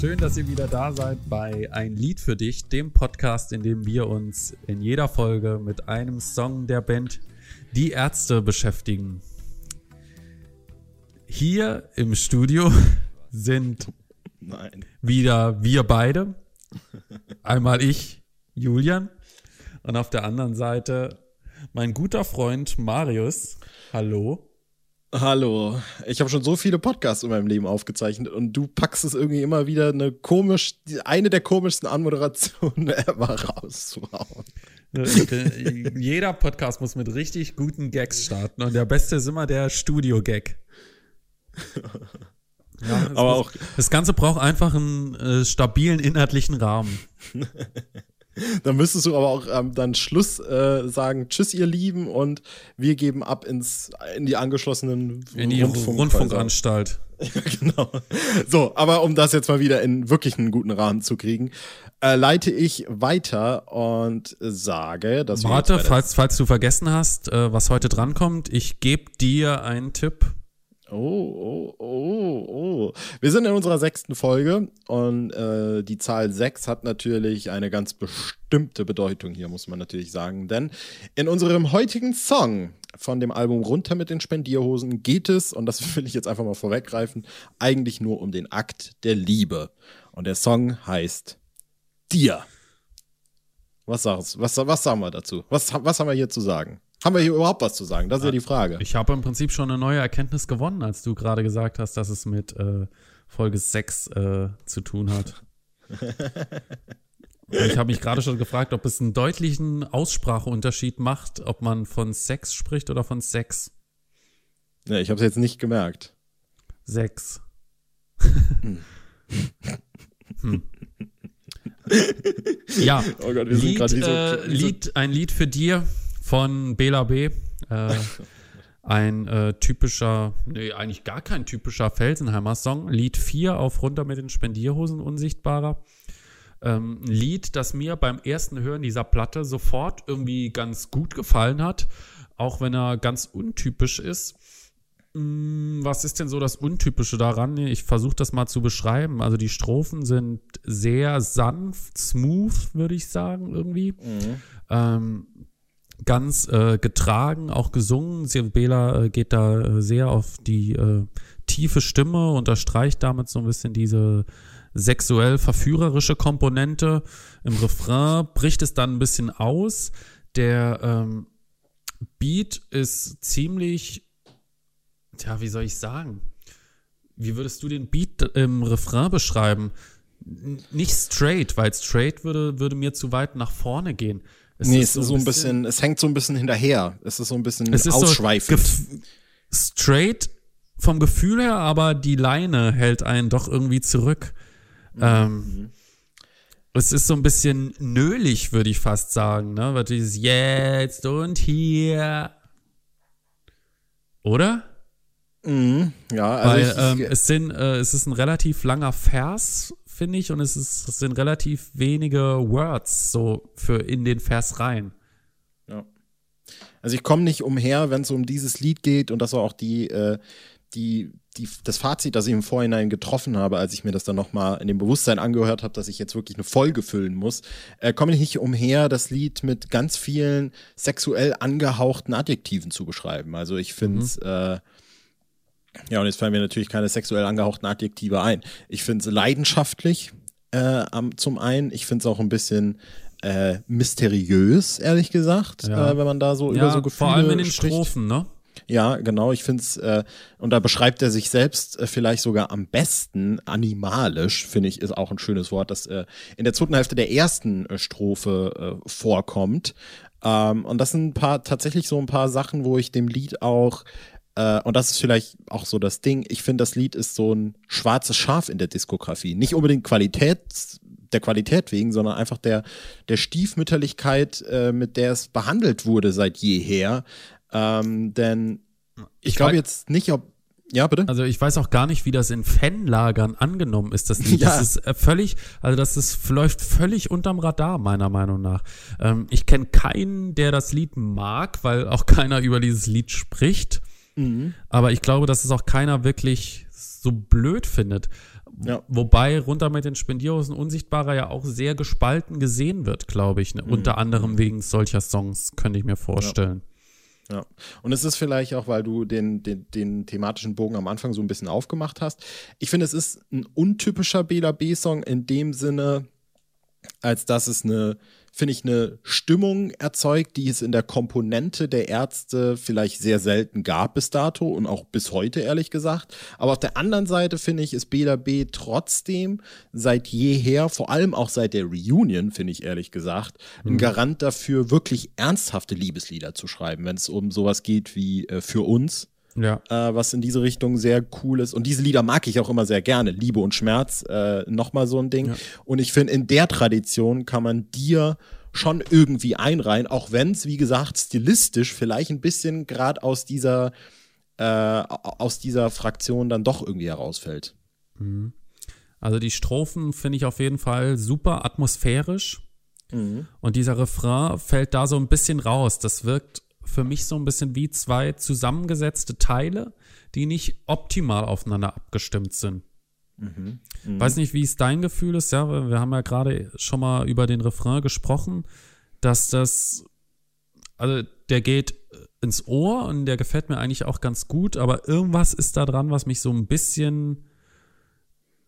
Schön, dass ihr wieder da seid bei Ein Lied für dich, dem Podcast, in dem wir uns in jeder Folge mit einem Song der Band Die Ärzte beschäftigen. Hier im Studio sind Nein. wieder wir beide. Einmal ich, Julian, und auf der anderen Seite mein guter Freund Marius. Hallo. Hallo. Ich habe schon so viele Podcasts in meinem Leben aufgezeichnet und du packst es irgendwie immer wieder eine komisch, eine der komischsten Anmoderationen ever rauszuhauen. Jeder Podcast muss mit richtig guten Gags starten und der beste ist immer der Studio-Gag. Ja, Aber muss, auch das Ganze braucht einfach einen äh, stabilen inhaltlichen Rahmen. Dann müsstest du aber auch ähm, dann Schluss äh, sagen, tschüss ihr Lieben und wir geben ab ins in die angeschlossenen In die Rundfunk- Rundfunkanstalt. Ja, genau. So, aber um das jetzt mal wieder in wirklich einen guten Rahmen zu kriegen, äh, leite ich weiter und sage, dass wir Warte, falls, falls du vergessen hast, äh, was heute drankommt, ich gebe dir einen Tipp. Oh, oh, oh, oh. Wir sind in unserer sechsten Folge und äh, die Zahl 6 hat natürlich eine ganz bestimmte Bedeutung hier, muss man natürlich sagen. Denn in unserem heutigen Song von dem Album Runter mit den Spendierhosen geht es, und das will ich jetzt einfach mal vorweggreifen, eigentlich nur um den Akt der Liebe. Und der Song heißt Dir. Was sagst was, was sagen wir dazu? Was, was haben wir hier zu sagen? Haben wir hier überhaupt was zu sagen? Das ist ja die Frage. Ich habe im Prinzip schon eine neue Erkenntnis gewonnen, als du gerade gesagt hast, dass es mit äh, Folge 6 äh, zu tun hat. Ich habe mich gerade schon gefragt, ob es einen deutlichen Ausspracheunterschied macht, ob man von Sex spricht oder von Sex. Ja, ich habe es jetzt nicht gemerkt. Sechs. hm. Ja, Oh Gott, wir sind Lied, so, äh, so Lied, ein Lied für dir von Bela B. Äh, ein äh, typischer, nee, eigentlich gar kein typischer Felsenheimer Song. Lied 4 auf Runter mit den Spendierhosen unsichtbarer. Ähm, ein Lied, das mir beim ersten Hören dieser Platte sofort irgendwie ganz gut gefallen hat, auch wenn er ganz untypisch ist. Mm, Was ist denn so das Untypische daran? Ich versuche das mal zu beschreiben. Also die Strophen sind sehr sanft, smooth, würde ich sagen, irgendwie. Ähm, ganz äh, getragen, auch gesungen. Bela äh, geht da äh, sehr auf die äh, tiefe Stimme, unterstreicht damit so ein bisschen diese sexuell verführerische Komponente. Im Refrain bricht es dann ein bisschen aus. Der ähm, Beat ist ziemlich, tja, wie soll ich sagen? Wie würdest du den Beat im Refrain beschreiben? N- Nicht straight, weil straight würde, würde mir zu weit nach vorne gehen. Nee, es ist so ein bisschen, es hängt so ein bisschen hinterher. Es ist so ein bisschen es ist ausschweifend. So straight vom Gefühl her, aber die Leine hält einen doch irgendwie zurück. Mhm. Ähm, es ist so ein bisschen nölig, würde ich fast sagen, ne? Weil dieses jetzt und hier. Oder? mhm. Ja, also Weil ich, ich, ähm, es, sind, äh, es ist ein relativ langer Vers, finde ich, und es, ist, es sind relativ wenige Words so für in den Vers rein. ja. also ich komme nicht umher, wenn es um dieses Lied geht und das war auch die, äh, die, die, das Fazit, das ich im Vorhinein getroffen habe, als ich mir das dann nochmal in dem Bewusstsein angehört habe, dass ich jetzt wirklich eine Folge füllen muss, äh, komme ich nicht umher, das Lied mit ganz vielen sexuell angehauchten Adjektiven zu beschreiben. Also ich finde es, äh, ja, und jetzt fallen mir natürlich keine sexuell angehauchten Adjektive ein. Ich finde es leidenschaftlich äh, zum einen. Ich finde es auch ein bisschen äh, mysteriös, ehrlich gesagt, Ja. äh, wenn man da so über Ja, so Gefühle vor allem in den spricht. Strophen, ne? Ja, genau. Ich finde es, äh, und da beschreibt er sich selbst äh, vielleicht sogar am besten animalisch, finde ich, ist auch ein schönes Wort, das äh, in der zweiten Hälfte der ersten äh, Strophe äh, vorkommt. Ähm, und das sind ein paar, tatsächlich so ein paar Sachen, wo ich dem Lied auch, äh, und das ist vielleicht auch so das Ding, ich finde, das Lied ist so ein schwarzes Schaf in der Diskografie. Nicht unbedingt Qualität, der Qualität wegen, sondern einfach der, der Stiefmütterlichkeit, äh, mit der es behandelt wurde seit jeher. Ähm, denn ich, Ich glaube jetzt nicht, ob. Ja, bitte? Also ich weiß auch gar nicht, wie das in Fanlagern angenommen ist, das Lied. Ja. Das ist äh, völlig, also das ist, läuft völlig unterm Radar, meiner Meinung nach. Ähm, ich kenne keinen, der das Lied mag, weil auch keiner über dieses Lied spricht. Aber ich glaube, dass es auch keiner wirklich so blöd findet. Ja. Wobei runter mit den Spendierhosen Unsichtbarer ja auch sehr gespalten gesehen wird, glaube ich. Ne? Mhm. Unter anderem wegen solcher Songs, könnte ich mir vorstellen. Ja. ja. Und es ist vielleicht auch, weil du den, den, den thematischen Bogen am Anfang so ein bisschen aufgemacht hast. Ich finde, es ist ein untypischer Bela B-Song in dem Sinne, als dass es eine finde ich, eine Stimmung erzeugt, die es in der Komponente der Ärzte vielleicht sehr selten gab bis dato und auch bis heute, ehrlich gesagt. Aber auf der anderen Seite finde ich, ist Bela B trotzdem seit jeher, vor allem auch seit der Reunion, finde ich ehrlich gesagt, ein mhm. Garant dafür, wirklich ernsthafte Liebeslieder zu schreiben, wenn es um sowas geht wie äh, für uns ja. Äh, was in diese Richtung sehr cool ist. Und diese Lieder mag ich auch immer sehr gerne. Liebe und Schmerz, äh, nochmal so ein Ding. Ja. Und ich finde, in der Tradition kann man dir schon irgendwie einreihen, auch wenn es, wie gesagt, stilistisch vielleicht ein bisschen gerade aus dieser, äh, aus dieser Fraktion dann doch irgendwie herausfällt. Mhm. Also die Strophen finde ich auf jeden Fall super atmosphärisch. Mhm. Und dieser Refrain fällt da so ein bisschen raus. Das wirkt für mich so ein bisschen wie zwei zusammengesetzte Teile, die nicht optimal aufeinander abgestimmt sind. Mhm. Mhm. Weiß nicht, wie es dein Gefühl ist, ja, wir haben ja gerade schon mal über den Refrain gesprochen, dass das, also der geht ins Ohr und der gefällt mir eigentlich auch ganz gut, aber irgendwas ist da dran, was mich so ein bisschen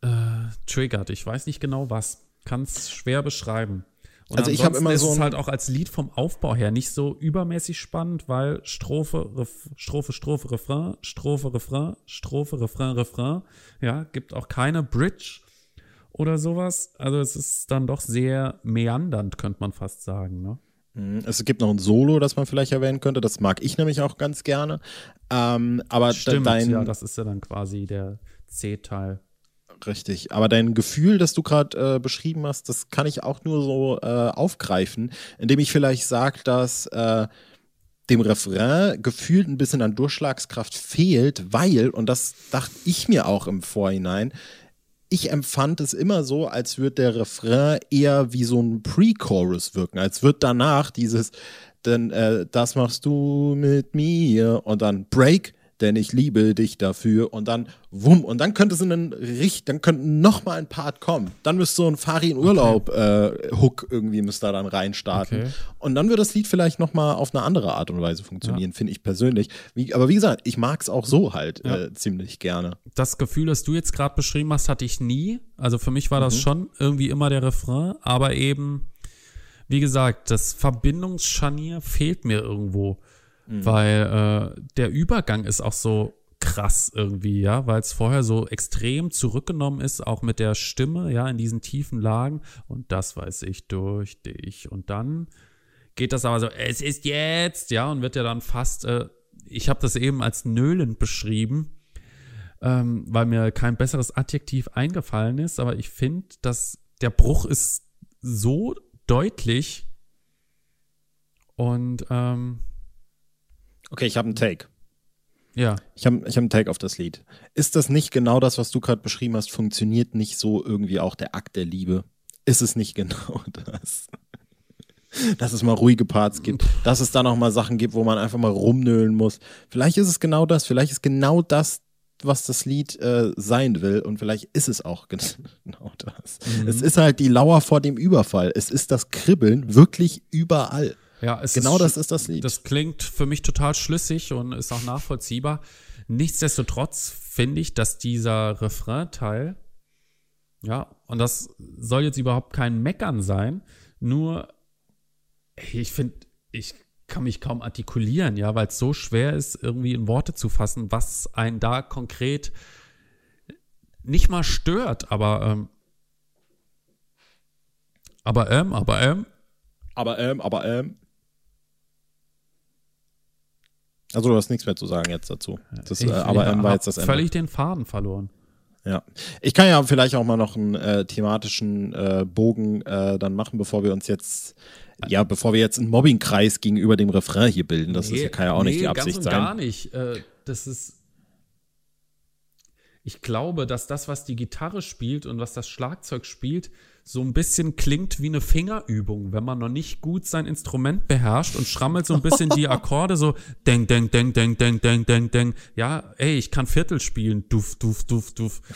äh, triggert. Ich weiß nicht genau was. Kann es schwer beschreiben. Und also ich habe immer so ist es halt auch als Lied vom Aufbau her nicht so übermäßig spannend, weil Strophe, Ref, Strophe, Strophe, Refrain, Strophe, Refrain, Strophe, Refrain, Refrain. Ja, gibt auch keine Bridge oder sowas. Also es ist dann doch sehr meandernd, könnte man fast sagen. Ne? Mhm. Es gibt noch ein Solo, das man vielleicht erwähnen könnte. Das mag ich nämlich auch ganz gerne. Ähm, aber Stimmt, dein, ja, das ist ja dann quasi der C-Teil. Richtig, aber dein Gefühl, das du gerade äh, beschrieben hast, das kann ich auch nur so äh, aufgreifen, indem ich vielleicht sage, dass äh, dem Refrain gefühlt ein bisschen an Durchschlagskraft fehlt, weil, und das dachte ich mir auch im Vorhinein, ich empfand es immer so, als würde der Refrain eher wie so ein Pre-Chorus wirken, als wird danach dieses, denn äh, das machst du mit mir und dann Break, denn ich liebe dich dafür und dann wumm und dann könnte es in einen Richt, dann könnte noch mal ein Part kommen. Dann müsste so ein Fari in Urlaub okay. äh, Hook irgendwie müsste da dann reinstarten okay. und dann würde das Lied vielleicht noch mal auf eine andere Art und Weise funktionieren, ja. finde ich persönlich. Wie, aber wie gesagt, ich mag es auch so halt ja. äh, ziemlich gerne. Das Gefühl, das du jetzt gerade beschrieben hast, hatte ich nie. Also für mich war das mhm. schon irgendwie immer der Refrain, aber eben wie gesagt, das Verbindungsscharnier fehlt mir irgendwo. Mhm. Weil äh, der Übergang ist auch so krass irgendwie, ja, weil es vorher so extrem zurückgenommen ist, auch mit der Stimme, ja, in diesen tiefen Lagen. Und das weiß ich durch dich. Und dann geht das aber so, es ist jetzt, ja, und wird ja dann fast, äh, ich habe das eben als nöhlend beschrieben, ähm, weil mir kein besseres Adjektiv eingefallen ist, aber ich finde, dass der Bruch ist so deutlich und ähm, Okay, ich habe einen Take. Ja. Ich habe ich hab einen Take auf das Lied. Ist das nicht genau das, was du gerade beschrieben hast? Funktioniert nicht so irgendwie auch der Akt der Liebe? Ist es nicht genau das? dass es mal ruhige Parts gibt, dass es da noch mal Sachen gibt, wo man einfach mal rumnölen muss. Vielleicht ist es genau das, vielleicht ist genau das, was das Lied äh, sein will und vielleicht ist es auch genau das. Mhm. Es ist halt die Lauer vor dem Überfall. Es ist das Kribbeln wirklich überall. Ja, genau das ist das Lied. Das klingt für mich total schlüssig und ist auch nachvollziehbar. Nichtsdestotrotz finde ich, dass dieser Refrain-Teil, ja, und das soll jetzt überhaupt kein Meckern sein, nur ich finde, ich kann mich kaum artikulieren, ja, weil es so schwer ist, irgendwie in Worte zu fassen, was einen da konkret nicht mal stört, aber ähm, aber ähm, aber ähm. Aber ähm, aber ähm. Also du hast nichts mehr zu sagen jetzt dazu. Das, ich, äh, aber ähm, war jetzt das Ende. Völlig den Faden verloren. Ja, ich kann ja vielleicht auch mal noch einen äh, thematischen äh, Bogen äh, dann machen, bevor wir uns jetzt, ja, bevor wir jetzt einen Mobbingkreis gegenüber dem Refrain hier bilden. Das nee, ist, kann ja auch nee, nicht die Absicht ganz und sein. Gar nicht. Äh, das ist. Ich glaube, dass das, was die Gitarre spielt und was das Schlagzeug spielt, so ein bisschen klingt wie eine Fingerübung, wenn man noch nicht gut sein Instrument beherrscht und schrammelt so ein bisschen die Akkorde so deng, deng, deng, deng, deng, deng, deng, deng. Ja, ey, ich kann Viertel spielen. Duf, duf, duf, duf.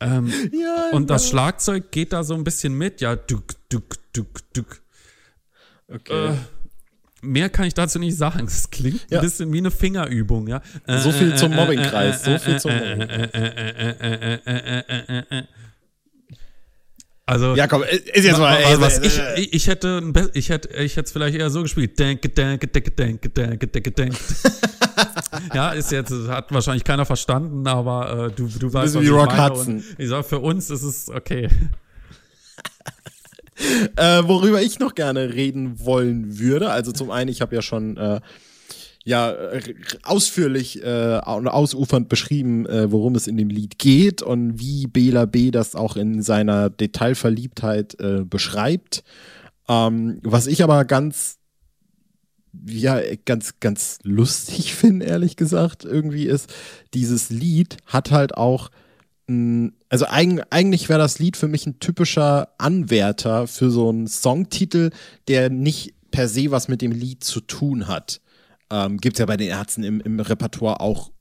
Ähm, Ja, und das. Schlagzeug geht da so ein bisschen mit, ja, duck, duck, duck, duck. Okay. Äh, mehr kann ich dazu nicht sagen. Es klingt Ja. ein bisschen wie eine Fingerübung, ja. Äh, So viel äh, zum äh, Mobbingkreis, so viel zum äh. Also, ja, komm, ist jetzt mal. ey, was ich, ich, hätte ich hätte ich hätte es vielleicht eher so gespielt. Denke, denke, denke, denke, denke, denke, denke, ja, ist jetzt hat wahrscheinlich keiner verstanden, aber äh, du du weißt was wie ich Rock meine Hudson. und Ich sag, für uns ist es okay. Äh, worüber ich noch gerne reden wollen würde, also zum einen, ich habe ja schon äh, ja äh, ausführlich äh, und ausufernd beschrieben, äh, worum es in dem Lied geht und wie Bela B. das auch in seiner Detailverliebtheit äh, beschreibt. Ähm, was ich aber ganz ja, ganz, ganz lustig finde, ehrlich gesagt, irgendwie ist, dieses Lied hat halt auch also eig eigentlich wäre das Lied für mich ein typischer Anwärter für so einen Songtitel, der nicht per se was mit dem Lied zu tun hat. Ähm, Gibt es ja bei den Ärzten im, im Repertoire auch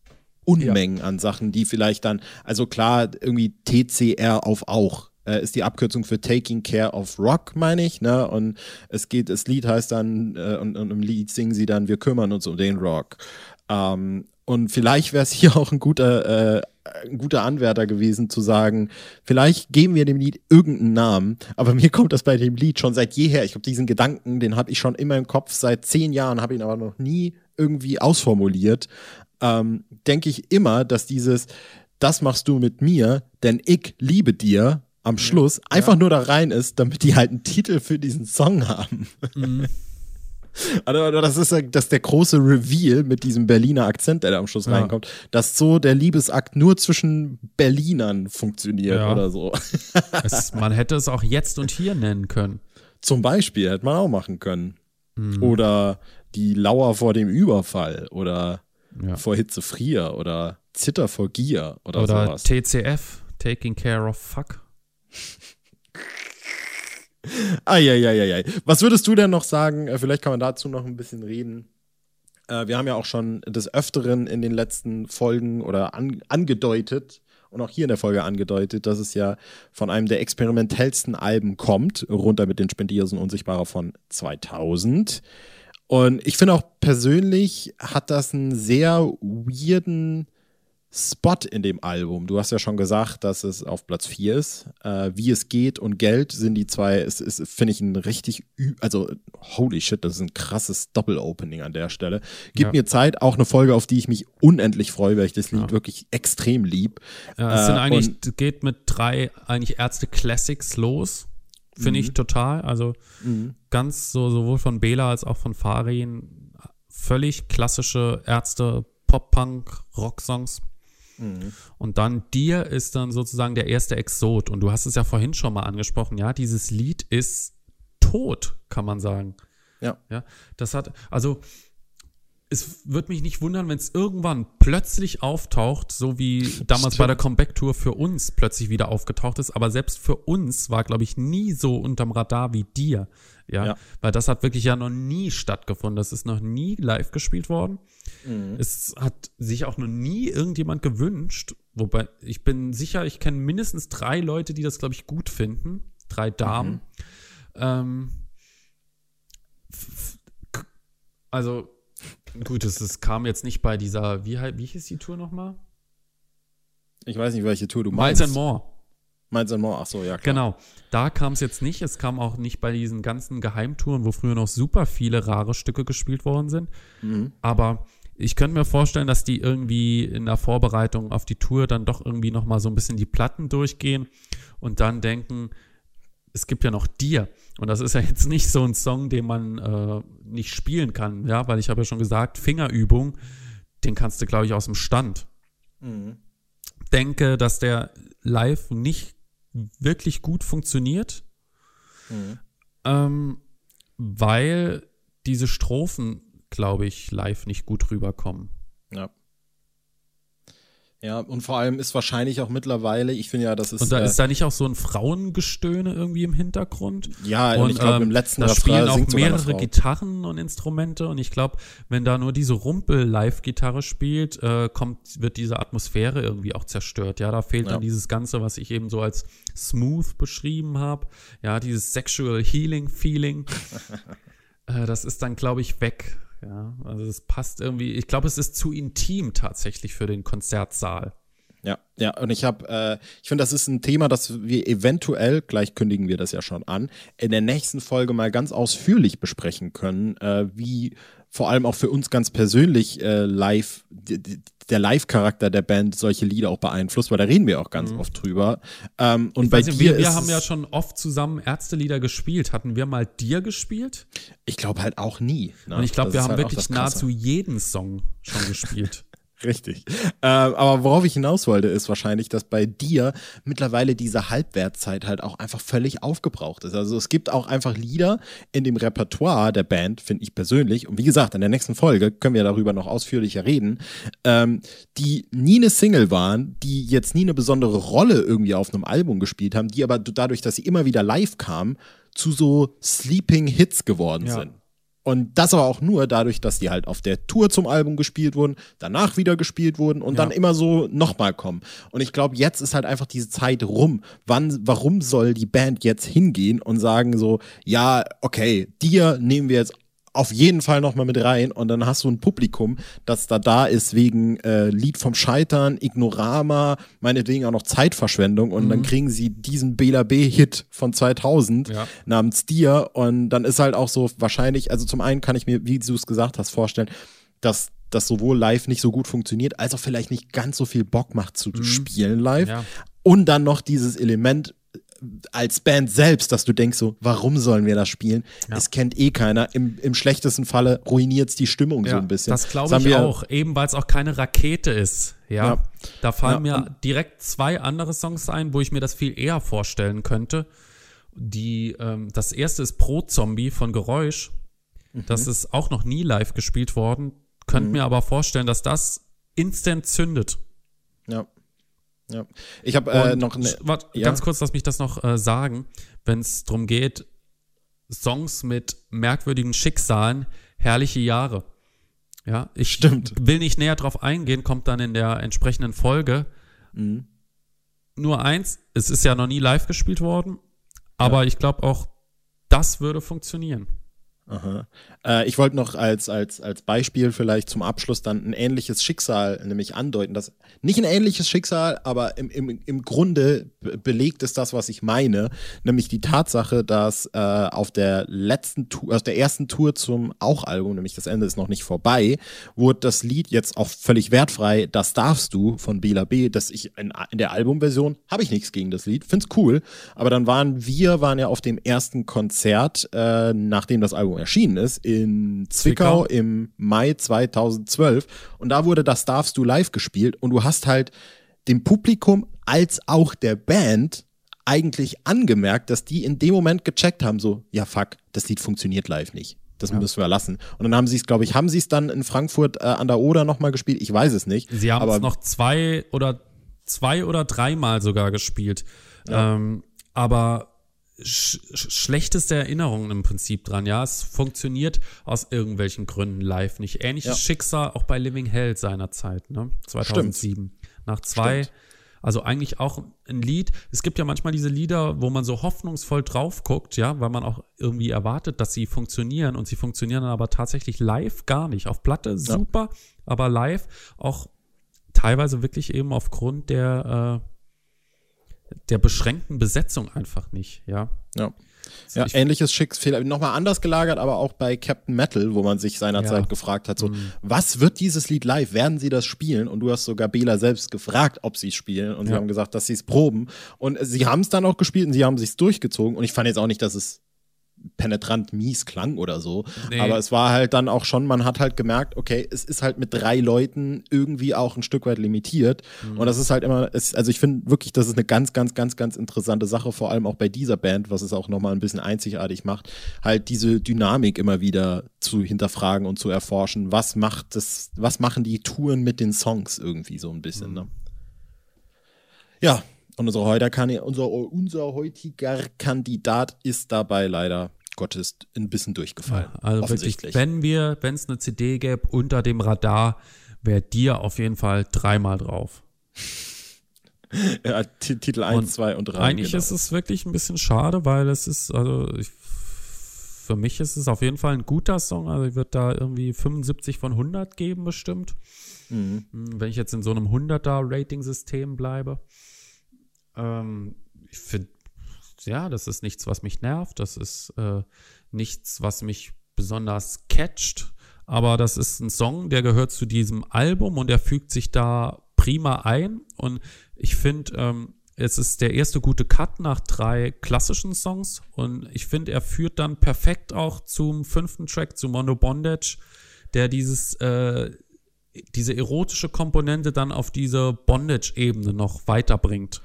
Unmengen an Sachen, die vielleicht dann, also klar, irgendwie TCR auf auch äh, ist die Abkürzung für Taking Care of Rock, meine ich, ne? Und es geht, das Lied heißt dann, äh, und, und im Lied singen sie dann, wir kümmern uns um den Rock. Ähm, und vielleicht wäre es hier auch ein guter, äh, ein guter Anwärter gewesen, zu sagen, vielleicht geben wir dem Lied irgendeinen Namen, aber mir kommt das bei dem Lied schon seit jeher. Ich glaube, diesen Gedanken, den habe ich schon immer im Kopf, seit zehn Jahren, habe ihn aber noch nie irgendwie ausformuliert. Ähm, Denke ich immer, dass dieses, das machst du mit mir, denn ich liebe dir, am Schluss einfach nur da rein ist, damit die halt einen Titel für diesen Song haben. Also das ist ja das ist der große Reveal mit diesem Berliner Akzent, der da am Schluss Ja. reinkommt, dass so der Liebesakt nur zwischen Berlinern funktioniert Ja. oder so. Es, man hätte es auch jetzt und hier nennen können. Zum Beispiel hätte man auch machen können. Mhm. Oder die Lauer vor dem Überfall oder Ja. vor Hitze frier oder Zitter vor Gier oder, Oder sowas. TCF, Taking Care of Fuck. Eieieiei. Was würdest du denn noch sagen? Äh, Vielleicht kann man dazu noch ein bisschen reden. Äh, Wir haben ja auch schon des Öfteren in den letzten Folgen oder an, angedeutet und auch hier in der Folge angedeutet, dass es ja von einem der experimentellsten Alben kommt, runter mit den Spendiersen Unsichtbarer von 2000. Und ich finde auch persönlich hat das einen sehr weirden Spot in dem Album. Du hast ja schon gesagt, dass es auf Platz 4 ist. Äh, Wie es geht und Geld sind die zwei, es ist, finde ich, ein richtig, also holy shit, das ist ein krasses Doppel-Opening an der Stelle. Gib Ja. mir Zeit, auch eine Folge, auf die ich mich unendlich freue, weil ich das Lied Ja. wirklich extrem lieb. Ja, es Äh, sind eigentlich, und- geht mit drei eigentlich Ärzte Classics los. Finde Mhm. ich total. Also ganz so, sowohl von Bela als auch von Farin. Völlig klassische Ärzte, Pop-Punk, Rock-Songs. Mhm. Und dann dir ist dann sozusagen der erste Exot. Und du hast es ja vorhin schon mal angesprochen. Ja, dieses Lied ist tot, kann man sagen. Ja. Ja, das hat, also es wird mich nicht wundern, wenn es irgendwann plötzlich auftaucht, so wie damals bei der Comeback-Tour für uns plötzlich wieder aufgetaucht ist. Aber selbst für uns war, glaube ich, nie so unterm Radar wie dir. Ja? Ja. weil das hat wirklich ja noch nie stattgefunden. Das ist noch nie live gespielt worden. Es hat sich auch noch nie irgendjemand gewünscht. Wobei, ich bin sicher, ich kenne mindestens drei Leute, die das, glaube ich, gut finden. Drei Damen. Ähm, f- f- also, gut, es, es kam jetzt nicht bei dieser, wie, wie hieß die Tour nochmal? Ich weiß nicht, welche Tour du Miles meinst. and More. Miles and More, ach so, ja, klar. Genau. Da kam es jetzt nicht. Es kam auch nicht bei diesen ganzen Geheimtouren, wo früher noch super viele rare Stücke gespielt worden sind. Mhm. Aber ich könnte mir vorstellen, dass die irgendwie in der Vorbereitung auf die Tour dann doch irgendwie nochmal so ein bisschen die Platten durchgehen und dann denken, es gibt ja noch dir. Und das ist ja jetzt nicht so ein Song, den man äh, nicht spielen kann, ja, weil ich habe ja schon gesagt, Fingerübung, den kannst du, glaube ich, aus dem Stand. Mhm. Denke, dass der live nicht wirklich gut funktioniert, Mhm. ähm, weil diese Strophen, glaube ich, live nicht gut rüberkommen. Ja. Ja, und vor allem ist wahrscheinlich auch mittlerweile, ich finde ja, das ist. Und da äh, ist da nicht auch so ein Frauengestöhne irgendwie im Hintergrund? Ja, und, ich glaube, im letzten ähm, da spielen auch mehrere. Gitarren und Instrumente und ich glaube, wenn da nur diese Rumpel-Live-Gitarre spielt, äh, kommt, wird diese Atmosphäre irgendwie auch zerstört. Ja, da fehlt Ja. dann dieses Ganze, was ich eben so als smooth beschrieben habe. Ja, dieses Sexual Healing-Feeling. äh, das ist dann, glaube ich, weg. Ja, also es passt irgendwie. Ich glaube, es ist zu intim tatsächlich für den Konzertsaal. Ja, ja, und ich habe, äh, ich finde, das ist ein Thema, das wir eventuell, gleich kündigen wir das ja schon an, in der nächsten Folge mal ganz ausführlich besprechen können, äh, wie vor allem auch für uns ganz persönlich äh, live, der Live-Charakter der Band solche Lieder auch beeinflusst, weil da reden wir auch ganz oft drüber. Ähm, und Ich bei nicht, dir wir, wir haben ja schon oft zusammen Ärztelieder gespielt. Hatten wir mal dir gespielt? ich glaube halt auch nie. ne? Und ich glaube, wir haben halt wirklich nahezu jeden Song schon gespielt. Richtig. Äh, aber worauf ich hinaus wollte, ist wahrscheinlich, dass bei dir mittlerweile diese Halbwertzeit halt auch einfach völlig aufgebraucht ist. Also es gibt auch einfach Lieder in dem Repertoire der Band, finde ich persönlich. Und wie gesagt, in der nächsten Folge können wir darüber noch ausführlicher reden, ähm, die nie eine Single waren, die jetzt nie eine besondere Rolle irgendwie auf einem Album gespielt haben, die aber dadurch, dass sie immer wieder live kamen, zu so Sleeping Hits geworden Ja. sind. Und das aber auch nur dadurch, dass die halt auf der Tour zum Album gespielt wurden, danach wieder gespielt wurden und Ja. dann immer so nochmal kommen. Und ich glaube, jetzt ist halt einfach diese Zeit rum. Wann, warum soll die Band jetzt hingehen und sagen so, ja, okay, dir nehmen wir jetzt auf jeden Fall nochmal mit rein und dann hast du ein Publikum, das da da ist wegen äh, Lied vom Scheitern, Ignorama, meinetwegen auch noch Zeitverschwendung und dann kriegen sie diesen Bela B-Hit von 2000 Ja. namens Dir und dann ist halt auch so wahrscheinlich, also zum einen kann ich mir, wie du es gesagt hast, vorstellen, dass das sowohl live nicht so gut funktioniert, als auch vielleicht nicht ganz so viel Bock macht zu spielen live Ja. und dann noch dieses Element als Band selbst, dass du denkst so, warum sollen wir das spielen? Es kennt eh keiner. Im, im schlechtesten Falle ruiniert es die Stimmung so ein bisschen. Das glaube ich wir- auch, eben weil es auch keine Rakete ist. Ja, Ja. da fallen Ja, mir direkt zwei andere Songs ein, wo ich mir das viel eher vorstellen könnte. Die, ähm, das erste ist Pro Zombie von Geräusch. Mhm. Das ist auch noch nie live gespielt worden. Könnt mir aber vorstellen, dass das instant zündet. Ja. Ja. Ich habe äh, noch sch- wart, ja. ganz kurz, lass mich das noch äh, sagen, wenn es darum geht, Songs mit merkwürdigen Schicksalen, herrliche Jahre. Ja, ich Stimmt. will nicht näher drauf eingehen, kommt dann in der entsprechenden Folge. Mhm. Nur eins, es ist ja noch nie live gespielt worden, aber ich glaube auch, das würde funktionieren. Äh, ich wollte noch als, als, als Beispiel vielleicht zum Abschluss dann ein ähnliches Schicksal nämlich andeuten. Das, nicht ein ähnliches Schicksal, aber im, im, im Grunde be- belegt ist das, was ich meine, nämlich die Tatsache, dass äh, auf der letzten Tour, auf der ersten Tour zum Auch-Album, nämlich das Ende ist noch nicht vorbei, wurde das Lied jetzt auch völlig wertfrei, Das darfst du von Bela B, das ich in, in der Albumversion habe ich nichts gegen das Lied, find's cool, aber dann waren wir, waren ja auf dem ersten Konzert, äh, nachdem das Album erschienen ist, in Zwickau, Zwickau. im Mai 2012 und da wurde Das darfst du live gespielt und du hast halt dem Publikum als auch der Band eigentlich angemerkt, dass die in dem Moment gecheckt haben, so, ja fuck, das Lied funktioniert live nicht. Das müssen wir lassen. Und dann haben sie es, glaube ich, haben sie es dann in Frankfurt äh, an der Oder nochmal gespielt? Ich weiß es nicht. Sie haben es noch zwei oder zwei oder dreimal sogar gespielt. Ähm, aber sch sch schlechteste Erinnerungen im Prinzip dran, ja. Es funktioniert aus irgendwelchen Gründen live nicht. Ähnliches Ja. Schicksal auch bei Living Hell seinerzeit, ne? 2007. Nach zwei, Stimmt. also eigentlich auch ein Lied. Es gibt ja manchmal diese Lieder, wo man so hoffnungsvoll drauf guckt, ja, weil man auch irgendwie erwartet, dass sie funktionieren und sie funktionieren dann aber tatsächlich live gar nicht. Auf Platte super, aber live auch teilweise wirklich eben aufgrund der, äh, der beschränkten Besetzung einfach nicht, ja. Ja. Ja, Ich- ähnliches Schicksal, nochmal anders gelagert, aber auch bei Captain Metal, wo man sich seinerzeit Ja. Mhm. gefragt hat, so, was wird dieses Lied live? Werden sie das spielen? Und du hast sogar Bela selbst gefragt, ob sie es spielen. Und sie Ja. haben gesagt, dass sie es proben. Und sie haben es dann auch gespielt und sie haben sich durchgezogen. Und ich fand jetzt auch nicht, dass es penetrant mies klang oder so. Nee. Aber es war halt dann auch schon, man hat halt gemerkt, okay, es ist halt mit drei Leuten irgendwie auch ein Stück weit limitiert. Mhm. Und das ist halt immer, es, also ich finde wirklich, das ist eine ganz, ganz, ganz, ganz interessante Sache, vor allem auch bei dieser Band, was es auch nochmal ein bisschen einzigartig macht, halt diese Dynamik immer wieder zu hinterfragen und zu erforschen. Was macht das, was machen die Touren mit den Songs irgendwie so ein bisschen, ne? Ja, und unser heutiger, unser, unser heutiger Kandidat ist dabei leider Gottes ein bisschen durchgefallen. Ja, also wirklich, wenn wir, wenn es eine CD gäbe unter dem Radar, wäre dir auf jeden Fall dreimal drauf. ja, Titel 1, 2 und 3. Eigentlich genau. ist es wirklich ein bisschen schade, weil es ist, also ich, für mich ist es auf jeden Fall ein guter Song. Also ich würde da irgendwie 75 von 100 geben bestimmt. Mhm. Hm, wenn ich jetzt in so einem 100er Rating-System bleibe. Ähm, ich finde, ja, das ist nichts, was mich nervt. Das ist äh, nichts, was mich besonders catcht. Aber das ist ein Song, der gehört zu diesem Album und der fügt sich da prima ein. Und ich finde, ähm, es ist der erste gute Cut nach drei klassischen Songs. Und ich finde, er führt dann perfekt auch zum fünften Track, zu Mono Bondage, der dieses, äh, diese erotische Komponente dann auf diese Bondage-Ebene noch weiterbringt.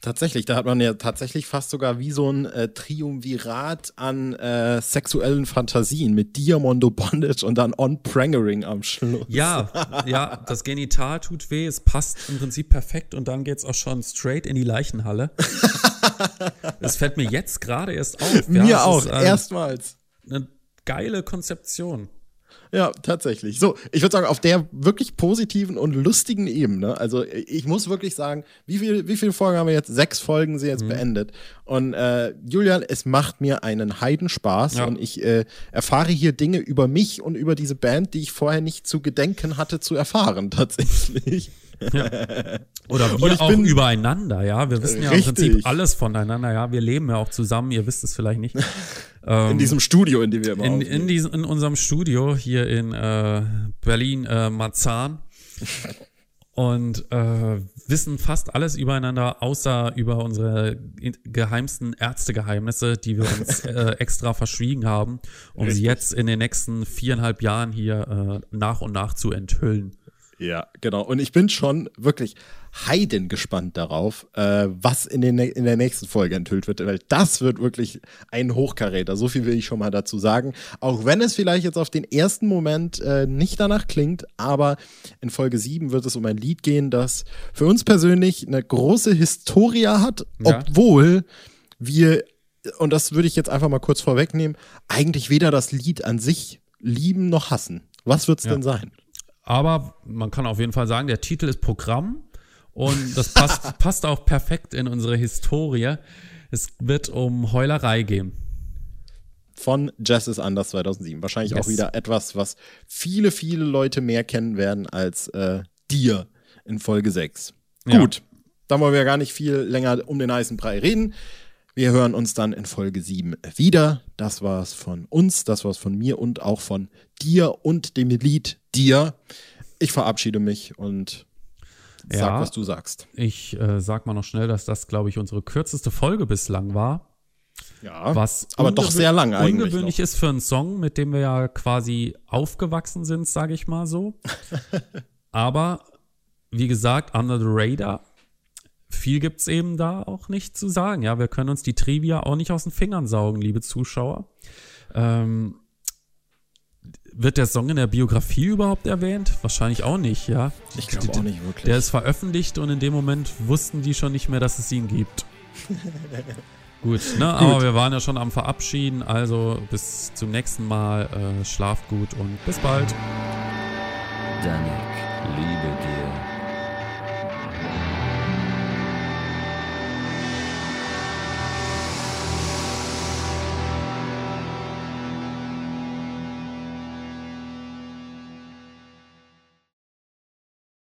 Tatsächlich, da hat man ja tatsächlich fast sogar wie so ein äh, Triumvirat an äh, sexuellen Fantasien mit Diamondo Bondage und dann On Prangering am Schluss. Ja, ja, das Genital tut weh, es passt im Prinzip perfekt und dann geht's auch schon straight in die Leichenhalle. das fällt mir jetzt gerade erst auf. Ja, mir auch, ist, ähm, erstmals. Eine geile Konzeption. Ja, tatsächlich. So, ich würde sagen, auf der wirklich positiven und lustigen Ebene, also ich muss wirklich sagen, wie, viel, wie viele Folgen haben wir jetzt? Sechs Folgen sind jetzt mhm. beendet. Und äh, Julian, es macht mir einen Heidenspaß ja. und ich äh, erfahre hier Dinge über mich und über diese Band, die ich vorher nicht zu gedenken hatte zu erfahren, tatsächlich. Ja. Oder wir auch bin, übereinander, ja. Wir wissen ja richtig. im Prinzip alles voneinander, ja. Wir leben ja auch zusammen, ihr wisst es vielleicht nicht. in diesem Studio, in dem wir immer in, in, diesem, in unserem Studio hier in äh, Berlin äh, Marzahn und äh, wissen fast alles übereinander, außer über unsere geheimsten Ärztegeheimnisse, die wir uns äh, extra verschwiegen haben, um Richtig. sie jetzt in den nächsten viereinhalb Jahren hier äh, nach und nach zu enthüllen. Ja, genau. Und ich bin schon wirklich heiden gespannt darauf, äh, was in, den, in der nächsten Folge enthüllt wird, weil das wird wirklich ein Hochkaräter. So viel will ich schon mal dazu sagen. Auch wenn es vielleicht jetzt auf den ersten Moment äh, nicht danach klingt, aber in Folge 7 wird es um ein Lied gehen, das für uns persönlich eine große Historie hat, ja. obwohl wir, und das würde ich jetzt einfach mal kurz vorwegnehmen, eigentlich weder das Lied an sich lieben noch hassen. Was wird es ja. denn sein? Aber man kann auf jeden Fall sagen, der Titel ist Programm und das passt, passt auch perfekt in unsere Historie. Es wird um Heulerei gehen. Von Jazz is Anders 2007. Wahrscheinlich yes. auch wieder etwas, was viele, viele Leute mehr kennen werden als äh, dir in Folge 6. Ja. Gut, dann wollen wir gar nicht viel länger um den heißen Brei reden. Wir hören uns dann in Folge 7 wieder. Das war's von uns, das war's von mir und auch von dir und dem Lied dir. Ich verabschiede mich und sag, ja, was du sagst. Ich äh, sag mal noch schnell, dass das, glaube ich, unsere kürzeste Folge bislang war. Ja, was aber doch sehr lang eigentlich. Ungewöhnlich noch. ist für einen Song, mit dem wir ja quasi aufgewachsen sind, sage ich mal so. aber wie gesagt, Under the Radar viel gibt es eben da auch nicht zu sagen. Ja, wir können uns die Trivia auch nicht aus den Fingern saugen, liebe Zuschauer. Ähm, wird der Song in der Biografie überhaupt erwähnt? Wahrscheinlich auch nicht, ja. Ich glaube auch nicht wirklich. Der ist veröffentlicht und in dem Moment wussten die schon nicht mehr, dass es ihn gibt. gut, ne? Gut. Aber wir waren ja schon am Verabschieden, also bis zum nächsten Mal. Äh, schlaft gut und bis bald. Danik, liebe dir